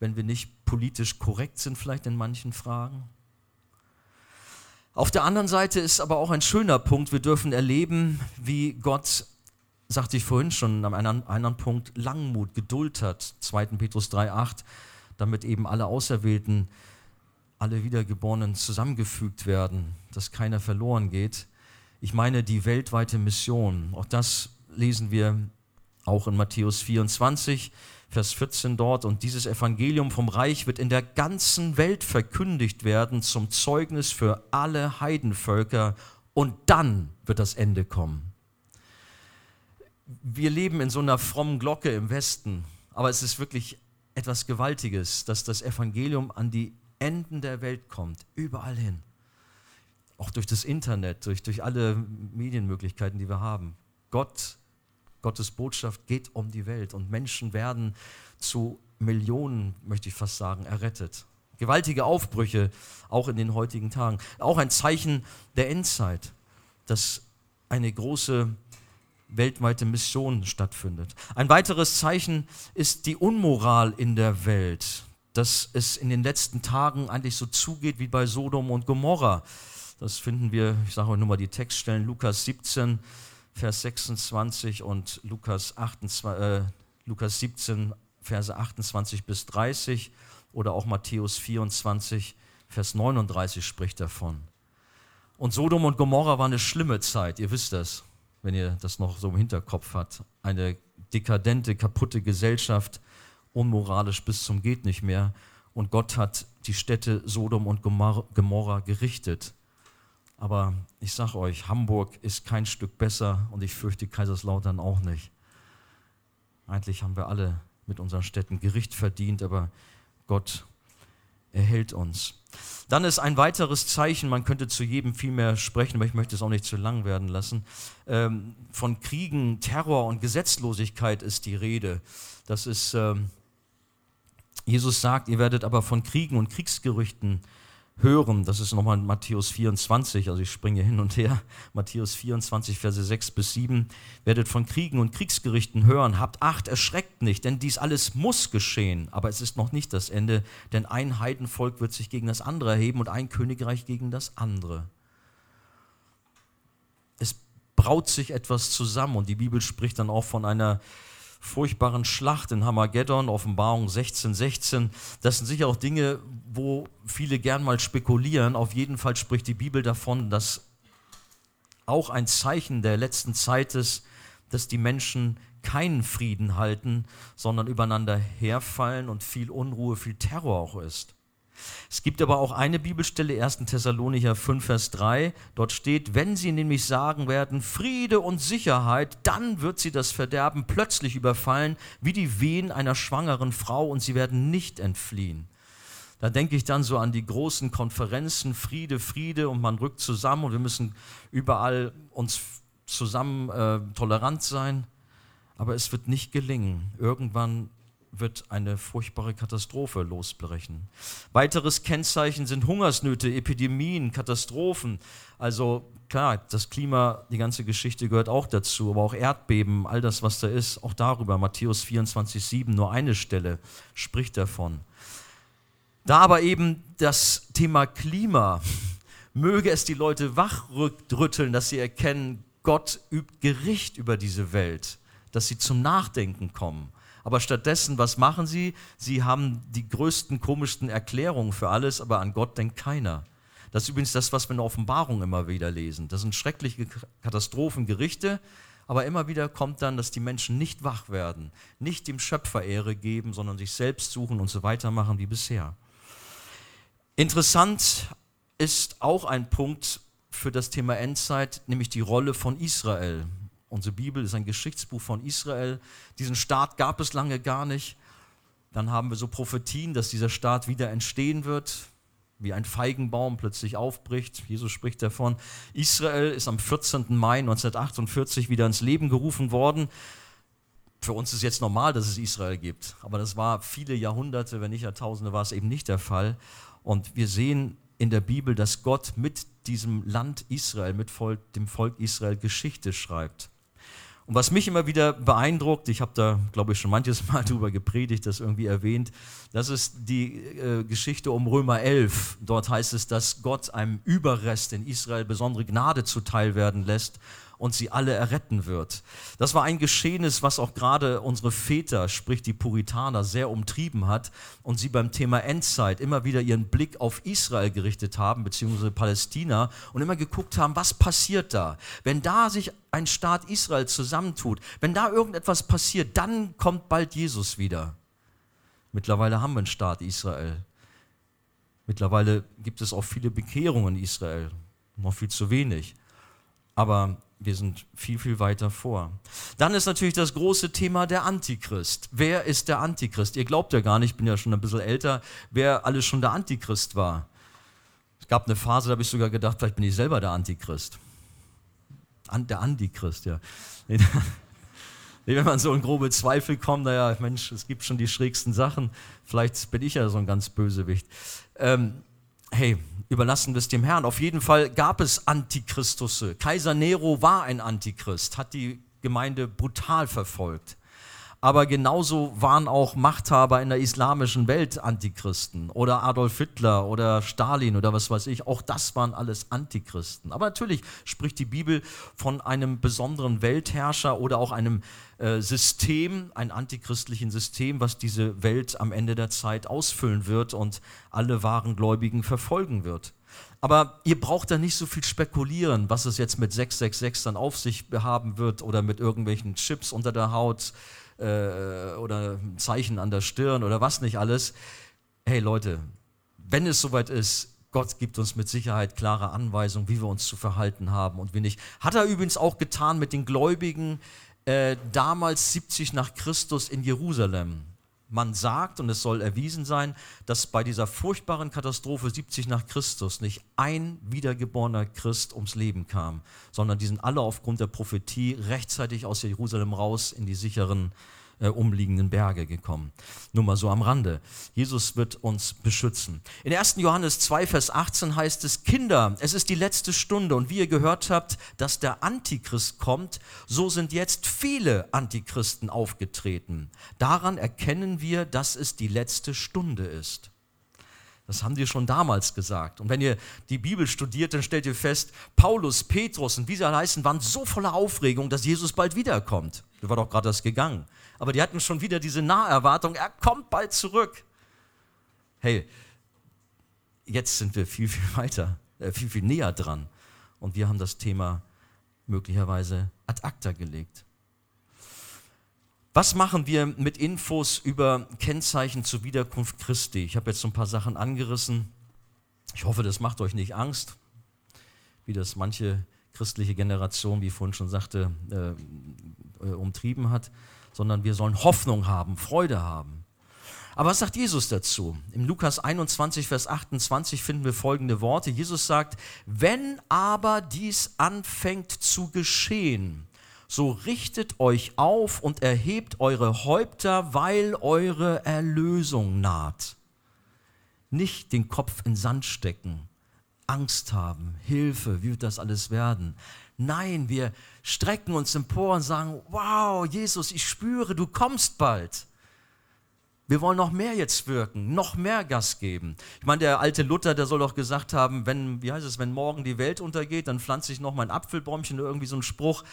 wenn wir nicht politisch korrekt sind, vielleicht in manchen Fragen. Auf der anderen Seite ist aber auch ein schöner Punkt, wir dürfen erleben, wie Gott, sagte ich vorhin schon, an einem anderen Punkt, Langmut, Geduld hat, 2. Petrus 3,8, damit eben alle Auserwählten alle Wiedergeborenen zusammengefügt werden, dass keiner verloren geht. Ich meine die weltweite Mission. Auch das lesen wir auch in Matthäus 24, Vers 14 dort. Und dieses Evangelium vom Reich wird in der ganzen Welt verkündigt werden zum Zeugnis für alle Heidenvölker. Und dann wird das Ende kommen. Wir leben in so einer frommen Glocke im Westen, aber es ist wirklich etwas Gewaltiges, dass das Evangelium an die Enden der Welt kommt, überall hin. Auch durch das Internet, durch, durch alle Medienmöglichkeiten, die wir haben. Gott, Gottes Botschaft geht um die Welt und Menschen werden zu Millionen, möchte ich fast sagen, errettet. Gewaltige Aufbrüche, auch in den heutigen Tagen. Auch ein Zeichen der Endzeit, dass eine große weltweite Mission stattfindet. Ein weiteres Zeichen ist die Unmoral in der Welt, dass es in den letzten Tagen eigentlich so zugeht wie bei Sodom und Gomorra. Das finden wir, ich sage euch nur mal die Textstellen, Lukas 17, Vers 26 und Lukas, 28, äh, Lukas 17, Verse 28 bis 30 oder auch Matthäus 24, Vers 39 spricht davon. Und Sodom und Gomorra war eine schlimme Zeit, ihr wisst das wenn ihr das noch so im Hinterkopf habt. Eine dekadente, kaputte Gesellschaft, unmoralisch bis zum geht nicht mehr. Und Gott hat die Städte Sodom und Gomorra gerichtet. Aber ich sage euch, Hamburg ist kein Stück besser und ich fürchte Kaiserslautern auch nicht. Eigentlich haben wir alle mit unseren Städten Gericht verdient, aber Gott erhält uns. Dann ist ein weiteres Zeichen, man könnte zu jedem viel mehr sprechen, aber ich möchte es auch nicht zu lang werden lassen. Ähm, von Kriegen, Terror und Gesetzlosigkeit ist die Rede. Das ist, ähm, Jesus sagt, ihr werdet aber von Kriegen und Kriegsgerüchten hören. Das ist nochmal Matthäus 24, also ich springe hin und her. Matthäus 24, Verse 6 bis 7. Werdet von Kriegen und Kriegsgerichten hören. Habt Acht, erschreckt nicht, denn dies alles muss geschehen. Aber es ist noch nicht das Ende, denn ein Heidenvolk wird sich gegen das andere erheben und ein Königreich gegen das andere. Es braut sich etwas zusammen und die Bibel spricht dann auch von einer furchtbaren Schlacht in Hamageddon, Offenbarung 16, 16. Das sind sicher auch Dinge, wo viele gern mal spekulieren. Auf jeden Fall spricht die Bibel davon, dass auch ein Zeichen der letzten Zeit ist, dass die Menschen keinen Frieden halten, sondern übereinander herfallen und viel Unruhe, viel Terror auch ist. Es gibt aber auch eine Bibelstelle, 1. Thessalonicher 5, Vers 3. Dort steht, wenn sie nämlich sagen werden, Friede und Sicherheit, dann wird sie das Verderben plötzlich überfallen, wie die Wehen einer schwangeren Frau, und sie werden nicht entfliehen. Da denke ich dann so an die großen Konferenzen, Friede, Friede, und man rückt zusammen und wir müssen überall uns zusammen äh, tolerant sein. Aber es wird nicht gelingen. Irgendwann wird eine furchtbare Katastrophe losbrechen. Weiteres Kennzeichen sind Hungersnöte, Epidemien, Katastrophen. Also klar, das Klima, die ganze Geschichte gehört auch dazu, aber auch Erdbeben, all das, was da ist, auch darüber. Matthäus 24, 7, nur eine Stelle spricht davon. Da aber eben das Thema Klima, möge es die Leute wachrütteln, dass sie erkennen, Gott übt Gericht über diese Welt, dass sie zum Nachdenken kommen aber stattdessen, was machen sie? Sie haben die größten, komischsten Erklärungen für alles, aber an Gott denkt keiner. Das ist übrigens das, was wir in der Offenbarung immer wieder lesen. Das sind schreckliche Katastrophen, Gerichte, aber immer wieder kommt dann, dass die Menschen nicht wach werden, nicht dem Schöpfer Ehre geben, sondern sich selbst suchen und so weitermachen wie bisher. Interessant ist auch ein Punkt für das Thema Endzeit, nämlich die Rolle von Israel. Unsere Bibel ist ein Geschichtsbuch von Israel. Diesen Staat gab es lange gar nicht. Dann haben wir so Prophetien, dass dieser Staat wieder entstehen wird, wie ein Feigenbaum plötzlich aufbricht. Jesus spricht davon. Israel ist am 14. Mai 1948 wieder ins Leben gerufen worden. Für uns ist jetzt normal, dass es Israel gibt, aber das war viele Jahrhunderte, wenn nicht Jahrtausende, war es eben nicht der Fall. Und wir sehen in der Bibel, dass Gott mit diesem Land Israel, mit dem Volk Israel Geschichte schreibt. Und was mich immer wieder beeindruckt, ich habe da, glaube ich, schon manches Mal drüber gepredigt, das irgendwie erwähnt, das ist die äh, Geschichte um Römer 11. Dort heißt es, dass Gott einem Überrest in Israel besondere Gnade zuteil werden lässt und sie alle erretten wird. Das war ein Geschehnis, was auch gerade unsere Väter, sprich die Puritaner, sehr umtrieben hat und sie beim Thema Endzeit immer wieder ihren Blick auf Israel gerichtet haben, beziehungsweise Palästina und immer geguckt haben, was passiert da? Wenn da sich ein Staat Israel zusammentut, wenn da irgendetwas passiert, dann kommt bald Jesus wieder. Mittlerweile haben wir einen Staat Israel. Mittlerweile gibt es auch viele Bekehrungen in Israel, noch viel zu wenig. Aber wir sind viel, viel weiter vor. Dann ist natürlich das große Thema der Antichrist. Wer ist der Antichrist? Ihr glaubt ja gar nicht, ich bin ja schon ein bisschen älter, wer alles schon der Antichrist war. Es gab eine Phase, da habe ich sogar gedacht, vielleicht bin ich selber der Antichrist. An, der Antichrist, ja. Wenn man so in grobe Zweifel kommt, naja, Mensch, es gibt schon die schrägsten Sachen, vielleicht bin ich ja so ein ganz Bösewicht. Ähm, hey, überlassen wir es dem Herrn. Auf jeden Fall gab es Antichristusse. Kaiser Nero war ein Antichrist, hat die Gemeinde brutal verfolgt aber genauso waren auch Machthaber in der islamischen Welt Antichristen oder Adolf Hitler oder Stalin oder was weiß ich, auch das waren alles Antichristen. Aber natürlich spricht die Bibel von einem besonderen Weltherrscher oder auch einem äh, System, ein antichristlichen System, was diese Welt am Ende der Zeit ausfüllen wird und alle wahren Gläubigen verfolgen wird. Aber ihr braucht da nicht so viel spekulieren, was es jetzt mit 666 dann auf sich haben wird oder mit irgendwelchen Chips unter der Haut äh, oder ein Zeichen an der Stirn oder was nicht alles. Hey Leute, wenn es soweit ist, Gott gibt uns mit Sicherheit klare Anweisungen, wie wir uns zu verhalten haben und wie nicht. Hat er übrigens auch getan mit den Gläubigen äh, damals 70 nach Christus in Jerusalem. Man sagt, und es soll erwiesen sein, dass bei dieser furchtbaren Katastrophe 70 nach Christus nicht ein wiedergeborener Christ ums Leben kam, sondern die sind alle aufgrund der Prophetie rechtzeitig aus Jerusalem raus in die sicheren äh, umliegenden Berge gekommen. Nur mal so am Rande. Jesus wird uns beschützen. In 1. Johannes 2, Vers 18 heißt es, Kinder, es ist die letzte Stunde und wie ihr gehört habt, dass der Antichrist kommt, so sind jetzt viele Antichristen aufgetreten. Daran erkennen wir, dass es die letzte Stunde ist. Das haben die schon damals gesagt. Und wenn ihr die Bibel studiert, dann stellt ihr fest, Paulus, Petrus und wie sie alle heißen, waren so voller Aufregung, dass Jesus bald wiederkommt. Der war doch gerade erst gegangen aber die hatten schon wieder diese Naherwartung, er kommt bald zurück. Hey, jetzt sind wir viel, viel weiter, äh, viel, viel näher dran. Und wir haben das Thema möglicherweise ad acta gelegt. Was machen wir mit Infos über Kennzeichen zur Wiederkunft Christi? Ich habe jetzt so ein paar Sachen angerissen. Ich hoffe, das macht euch nicht Angst, wie das manche christliche Generation, wie ich vorhin schon sagte, äh, umtrieben hat sondern wir sollen Hoffnung haben, Freude haben. Aber was sagt Jesus dazu? Im Lukas 21, Vers 28 finden wir folgende Worte. Jesus sagt, wenn aber dies anfängt zu geschehen, so richtet euch auf und erhebt eure Häupter, weil eure Erlösung naht. Nicht den Kopf in Sand stecken, Angst haben, Hilfe, wie wird das alles werden? Nein, wir strecken uns empor und sagen, wow, Jesus, ich spüre, du kommst bald. Wir wollen noch mehr jetzt wirken, noch mehr Gas geben. Ich meine, der alte Luther, der soll doch gesagt haben, wenn, wie heißt es, wenn morgen die Welt untergeht, dann pflanze ich noch mein Apfelbäumchen irgendwie so ein Spruch.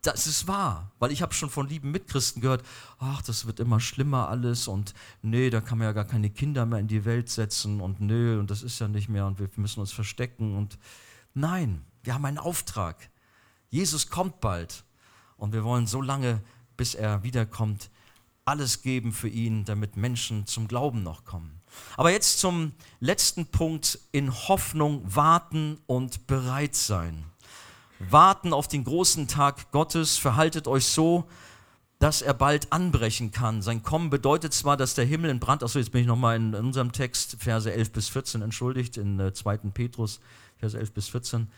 Das ist wahr, weil ich habe schon von lieben Mitchristen gehört, ach, das wird immer schlimmer alles und nee, da kann man ja gar keine Kinder mehr in die Welt setzen und nö, und das ist ja nicht mehr und wir müssen uns verstecken und nein, wir haben einen Auftrag. Jesus kommt bald und wir wollen so lange, bis er wiederkommt, alles geben für ihn, damit Menschen zum Glauben noch kommen. Aber jetzt zum letzten Punkt in Hoffnung warten und bereit sein. Warten auf den großen Tag Gottes, verhaltet euch so, dass er bald anbrechen kann. Sein Kommen bedeutet zwar, dass der Himmel in Brand, achso, jetzt bin ich nochmal in, unserem Text, Verse 11 bis 14, entschuldigt, in äh, 2. Petrus, Verse 11 bis 14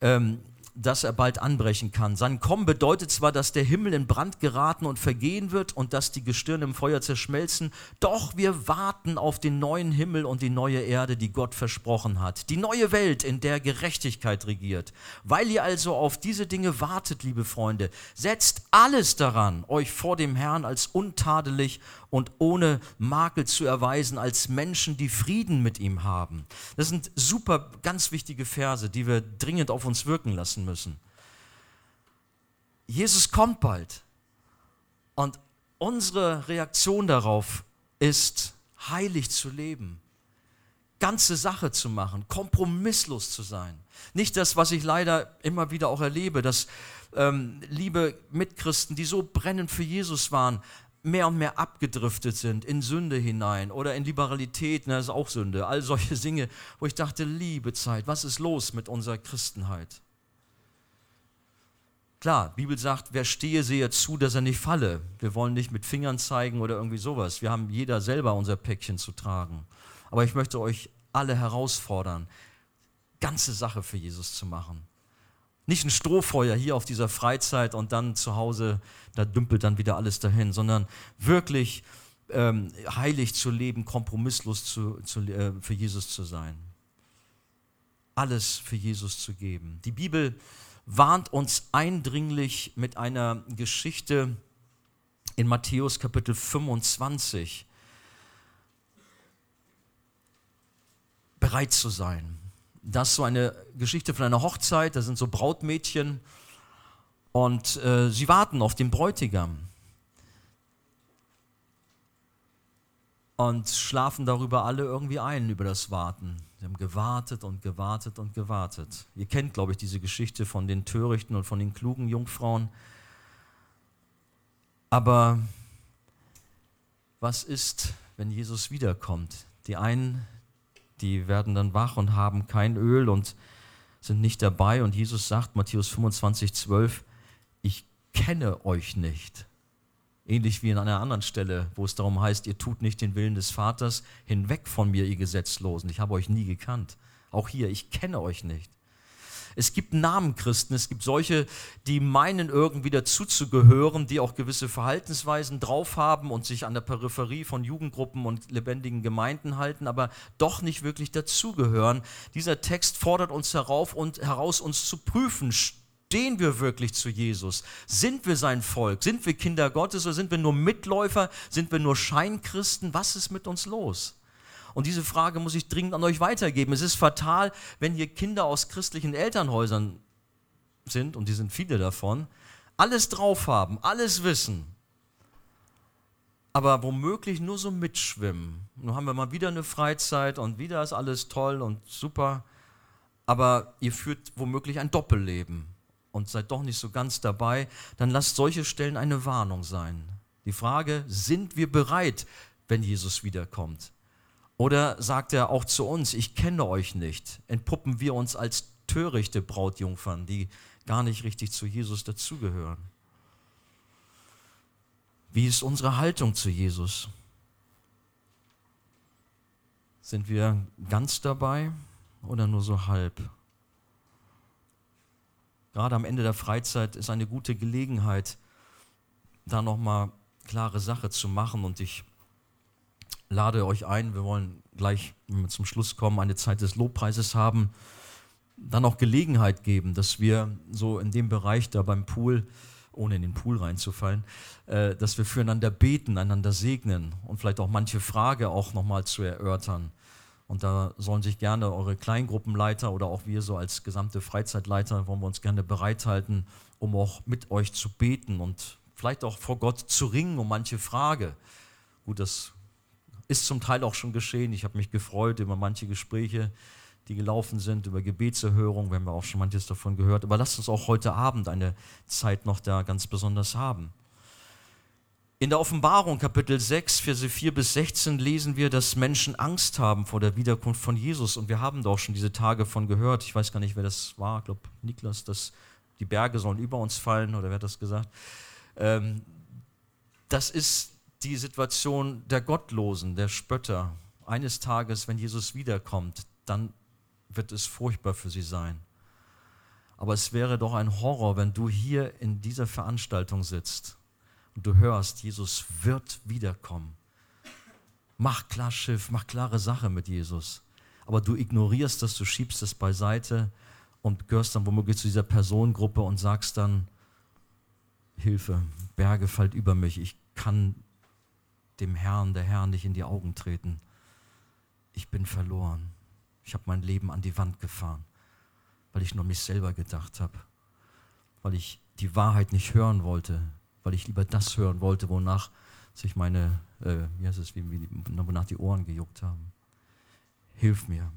ähm, dass er bald anbrechen kann. Sein Kommen bedeutet zwar, dass der Himmel in Brand geraten und vergehen wird und dass die Gestirne im Feuer zerschmelzen, doch wir warten auf den neuen Himmel und die neue Erde, die Gott versprochen hat. Die neue Welt, in der Gerechtigkeit regiert. Weil ihr also auf diese Dinge wartet, liebe Freunde, setzt alles daran, euch vor dem Herrn als untadelig und ohne Makel zu erweisen als Menschen, die Frieden mit ihm haben. Das sind super, ganz wichtige Verse, die wir dringend auf uns wirken lassen müssen. Jesus kommt bald und unsere Reaktion darauf ist, heilig zu leben, ganze Sache zu machen, kompromisslos zu sein. Nicht das, was ich leider immer wieder auch erlebe, dass ähm, liebe Mitchristen, die so brennend für Jesus waren, mehr und mehr abgedriftet sind in Sünde hinein oder in Liberalität, das ist auch Sünde, all solche Dinge, wo ich dachte, liebe Zeit, was ist los mit unserer Christenheit? Klar, Bibel sagt, wer stehe, sehe zu, dass er nicht falle. Wir wollen nicht mit Fingern zeigen oder irgendwie sowas. Wir haben jeder selber unser Päckchen zu tragen. Aber ich möchte euch alle herausfordern, ganze Sache für Jesus zu machen. Nicht ein Strohfeuer hier auf dieser Freizeit und dann zu Hause, da dümpelt dann wieder alles dahin, sondern wirklich ähm, heilig zu leben, kompromisslos zu, zu, äh, für Jesus zu sein. Alles für Jesus zu geben. Die Bibel warnt uns eindringlich mit einer Geschichte in Matthäus Kapitel 25 bereit zu sein. Das ist so eine Geschichte von einer Hochzeit, da sind so Brautmädchen und äh, sie warten auf den Bräutigam. Und schlafen darüber alle irgendwie ein, über das Warten. Sie haben gewartet und gewartet und gewartet. Ihr kennt, glaube ich, diese Geschichte von den törichten und von den klugen Jungfrauen. Aber was ist, wenn Jesus wiederkommt? Die einen, die werden dann wach und haben kein Öl und sind nicht dabei. Und Jesus sagt, Matthäus 25, 12, ich kenne euch nicht. Ähnlich wie in einer anderen Stelle, wo es darum heißt, ihr tut nicht den Willen des Vaters, hinweg von mir, ihr Gesetzlosen. Ich habe euch nie gekannt. Auch hier, ich kenne euch nicht. Es gibt Namenchristen, es gibt solche, die meinen irgendwie dazuzugehören, die auch gewisse Verhaltensweisen drauf haben und sich an der Peripherie von Jugendgruppen und lebendigen Gemeinden halten, aber doch nicht wirklich dazugehören. Dieser Text fordert uns herauf und heraus, uns zu prüfen, Stehen wir wirklich zu Jesus? Sind wir sein Volk? Sind wir Kinder Gottes oder sind wir nur Mitläufer? Sind wir nur Scheinkristen? Was ist mit uns los? Und diese Frage muss ich dringend an euch weitergeben. Es ist fatal, wenn hier Kinder aus christlichen Elternhäusern sind, und die sind viele davon, alles drauf haben, alles wissen, aber womöglich nur so mitschwimmen. Nun haben wir mal wieder eine Freizeit und wieder ist alles toll und super, aber ihr führt womöglich ein Doppelleben und seid doch nicht so ganz dabei, dann lasst solche Stellen eine Warnung sein. Die Frage, sind wir bereit, wenn Jesus wiederkommt? Oder sagt er auch zu uns, ich kenne euch nicht? Entpuppen wir uns als törichte Brautjungfern, die gar nicht richtig zu Jesus dazugehören? Wie ist unsere Haltung zu Jesus? Sind wir ganz dabei oder nur so halb? Gerade am Ende der Freizeit ist eine gute Gelegenheit, da nochmal klare Sache zu machen. Und ich lade euch ein, wir wollen gleich, wenn wir zum Schluss kommen, eine Zeit des Lobpreises haben, dann auch Gelegenheit geben, dass wir so in dem Bereich da beim Pool, ohne in den Pool reinzufallen, äh, dass wir füreinander beten, einander segnen und vielleicht auch manche Frage auch nochmal zu erörtern. Und da sollen sich gerne eure Kleingruppenleiter oder auch wir so als gesamte Freizeitleiter, wollen wir uns gerne bereithalten, um auch mit euch zu beten und vielleicht auch vor Gott zu ringen um manche Frage. Gut, das ist zum Teil auch schon geschehen. Ich habe mich gefreut über manche Gespräche, die gelaufen sind, über Gebetserhörung. Wir haben ja auch schon manches davon gehört. Aber lasst uns auch heute Abend eine Zeit noch da ganz besonders haben. In der Offenbarung Kapitel 6, Verse 4 bis 16 lesen wir, dass Menschen Angst haben vor der Wiederkunft von Jesus. Und wir haben doch schon diese Tage von gehört. Ich weiß gar nicht, wer das war. Ich glaube, Niklas, dass die Berge sollen über uns fallen oder wer hat das gesagt? Ähm, das ist die Situation der Gottlosen, der Spötter. Eines Tages, wenn Jesus wiederkommt, dann wird es furchtbar für sie sein. Aber es wäre doch ein Horror, wenn du hier in dieser Veranstaltung sitzt und du hörst, Jesus wird wiederkommen. Mach klar Schiff, mach klare Sache mit Jesus. Aber du ignorierst das, du schiebst es beiseite und gehörst dann womöglich zu dieser Personengruppe und sagst dann, Hilfe, Berge fällt über mich, ich kann dem Herrn, der Herr nicht in die Augen treten. Ich bin verloren. Ich habe mein Leben an die Wand gefahren, weil ich nur mich selber gedacht habe, weil ich die Wahrheit nicht hören wollte, weil ich lieber das hören wollte, wonach sich meine, äh, wie heißt es, wie, wie, wonach die Ohren gejuckt haben. Hilf mir.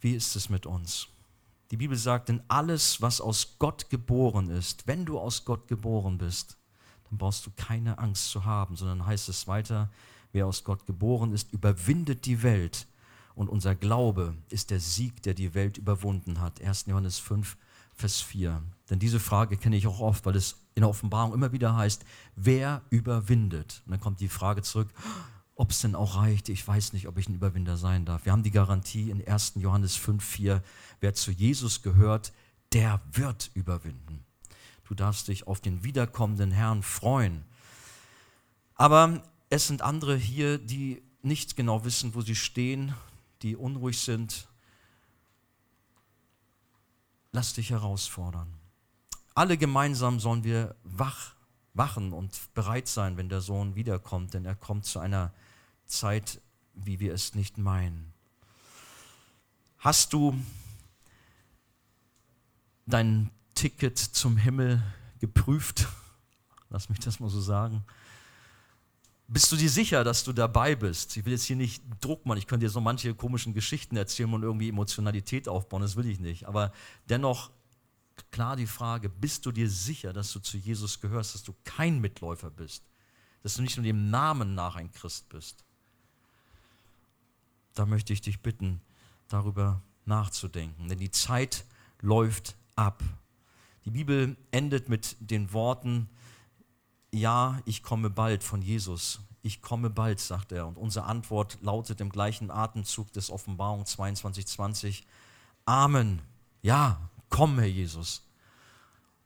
Wie ist es mit uns? Die Bibel sagt, denn alles, was aus Gott geboren ist, wenn du aus Gott geboren bist, dann brauchst du keine Angst zu haben, sondern heißt es weiter, wer aus Gott geboren ist, überwindet die Welt. Und unser Glaube ist der Sieg, der die Welt überwunden hat. 1. Johannes 5, Vers 4. Denn diese Frage kenne ich auch oft, weil es in der Offenbarung immer wieder heißt, wer überwindet? Und dann kommt die Frage zurück, ob es denn auch reicht. Ich weiß nicht, ob ich ein Überwinder sein darf. Wir haben die Garantie in 1. Johannes 5, 4, wer zu Jesus gehört, der wird überwinden. Du darfst dich auf den wiederkommenden Herrn freuen. Aber es sind andere hier, die nicht genau wissen, wo sie stehen, die unruhig sind. Lass dich herausfordern. Alle gemeinsam sollen wir wach, wachen und bereit sein, wenn der Sohn wiederkommt, denn er kommt zu einer Zeit, wie wir es nicht meinen. Hast du dein Ticket zum Himmel geprüft? Lass mich das mal so sagen. Bist du dir sicher, dass du dabei bist? Ich will jetzt hier nicht Druck machen, ich könnte dir so manche komischen Geschichten erzählen und irgendwie Emotionalität aufbauen, das will ich nicht. Aber dennoch klar die Frage, bist du dir sicher, dass du zu Jesus gehörst, dass du kein Mitläufer bist, dass du nicht nur dem Namen nach ein Christ bist? Da möchte ich dich bitten, darüber nachzudenken, denn die Zeit läuft ab. Die Bibel endet mit den Worten, ja, ich komme bald von Jesus. Ich komme bald, sagt er. Und unsere Antwort lautet im gleichen Atemzug des Offenbarung 22,20, Amen. Ja, komm, Herr Jesus.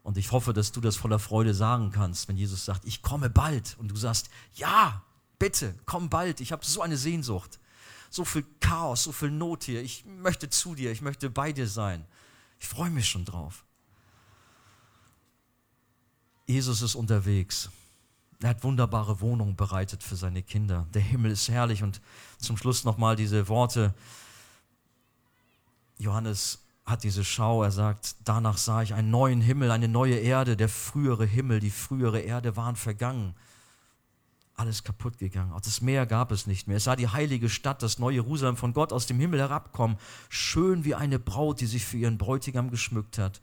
Und ich hoffe, dass du das voller Freude sagen kannst, wenn Jesus sagt, ich komme bald. Und du sagst, ja, bitte, komm bald. Ich habe so eine Sehnsucht. So viel Chaos, so viel Not hier. Ich möchte zu dir, ich möchte bei dir sein. Ich freue mich schon drauf. Jesus ist unterwegs. Er hat wunderbare Wohnungen bereitet für seine Kinder. Der Himmel ist herrlich. Und zum Schluss nochmal diese Worte. Johannes hat diese Schau, er sagt, danach sah ich einen neuen Himmel, eine neue Erde, der frühere Himmel, die frühere Erde waren vergangen. Alles kaputt gegangen. Auch das Meer gab es nicht mehr. Es sah die heilige Stadt, das neue Jerusalem von Gott aus dem Himmel herabkommen, schön wie eine Braut, die sich für ihren Bräutigam geschmückt hat.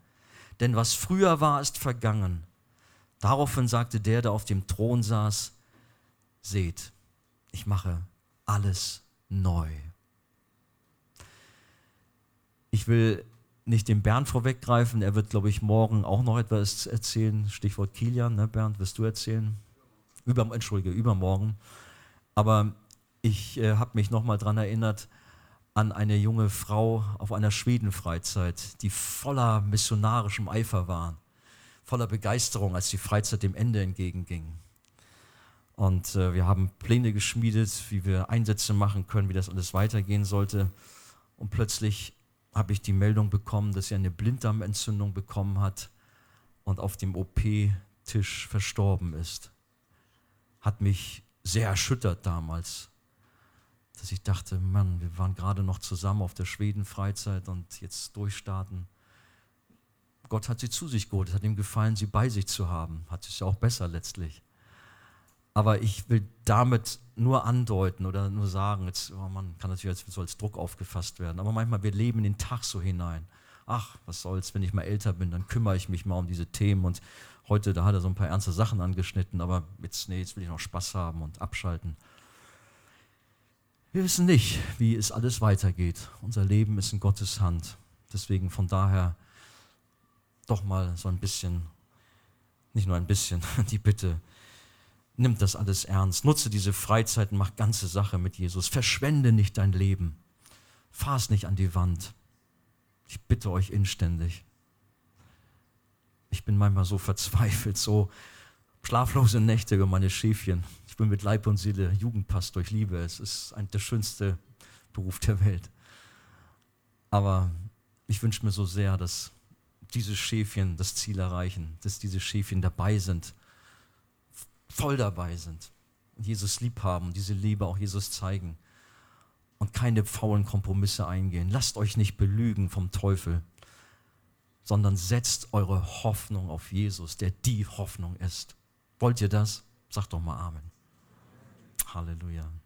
denn was früher war, ist vergangen. Daraufhin sagte der, der auf dem Thron saß, seht, ich mache alles neu. Ich will nicht dem Bernd vorweggreifen, er wird, glaube ich, morgen auch noch etwas erzählen. Stichwort Kilian, ne, Bernd, wirst du erzählen? Über, Entschuldige, übermorgen. Aber ich äh, habe mich nochmal daran erinnert, an eine junge Frau auf einer Schwedenfreizeit, die voller missionarischem Eifer war, voller Begeisterung, als die Freizeit dem Ende entgegenging. Und äh, wir haben Pläne geschmiedet, wie wir Einsätze machen können, wie das alles weitergehen sollte. Und plötzlich habe ich die Meldung bekommen, dass sie eine Blinddarmentzündung bekommen hat und auf dem OP-Tisch verstorben ist. Hat mich sehr erschüttert damals dass ich dachte, Mann, wir waren gerade noch zusammen auf der Schweden-Freizeit und jetzt durchstarten. Gott hat sie zu sich geholt, es hat ihm gefallen, sie bei sich zu haben. Hat es ja auch besser letztlich. Aber ich will damit nur andeuten oder nur sagen, jetzt, oh Mann, kann natürlich als, so als Druck aufgefasst werden, aber manchmal, wir leben in den Tag so hinein. Ach, was soll's, wenn ich mal älter bin, dann kümmere ich mich mal um diese Themen und heute, da hat er so ein paar ernste Sachen angeschnitten, aber jetzt, nee, jetzt will ich noch Spaß haben und abschalten. Wir wissen nicht, wie es alles weitergeht. Unser Leben ist in Gottes Hand. Deswegen von daher doch mal so ein bisschen, nicht nur ein bisschen, die Bitte, nimm das alles ernst. Nutze diese Freizeit und mach ganze Sache mit Jesus. Verschwende nicht dein Leben. Fahr es nicht an die Wand. Ich bitte euch inständig. Ich bin manchmal so verzweifelt, so schlaflose Nächte über meine Schäfchen bin mit Leib und Seele Jugendpastor, ich liebe es. Ist ein, der schönste Beruf der Welt. Aber ich wünsche mir so sehr, dass diese Schäfchen das Ziel erreichen, dass diese Schäfchen dabei sind, voll dabei sind Jesus lieb haben, diese Liebe auch Jesus zeigen und keine faulen Kompromisse eingehen. Lasst euch nicht belügen vom Teufel, sondern setzt eure Hoffnung auf Jesus, der die Hoffnung ist. Wollt ihr das? Sagt doch mal Amen. Hallelujah.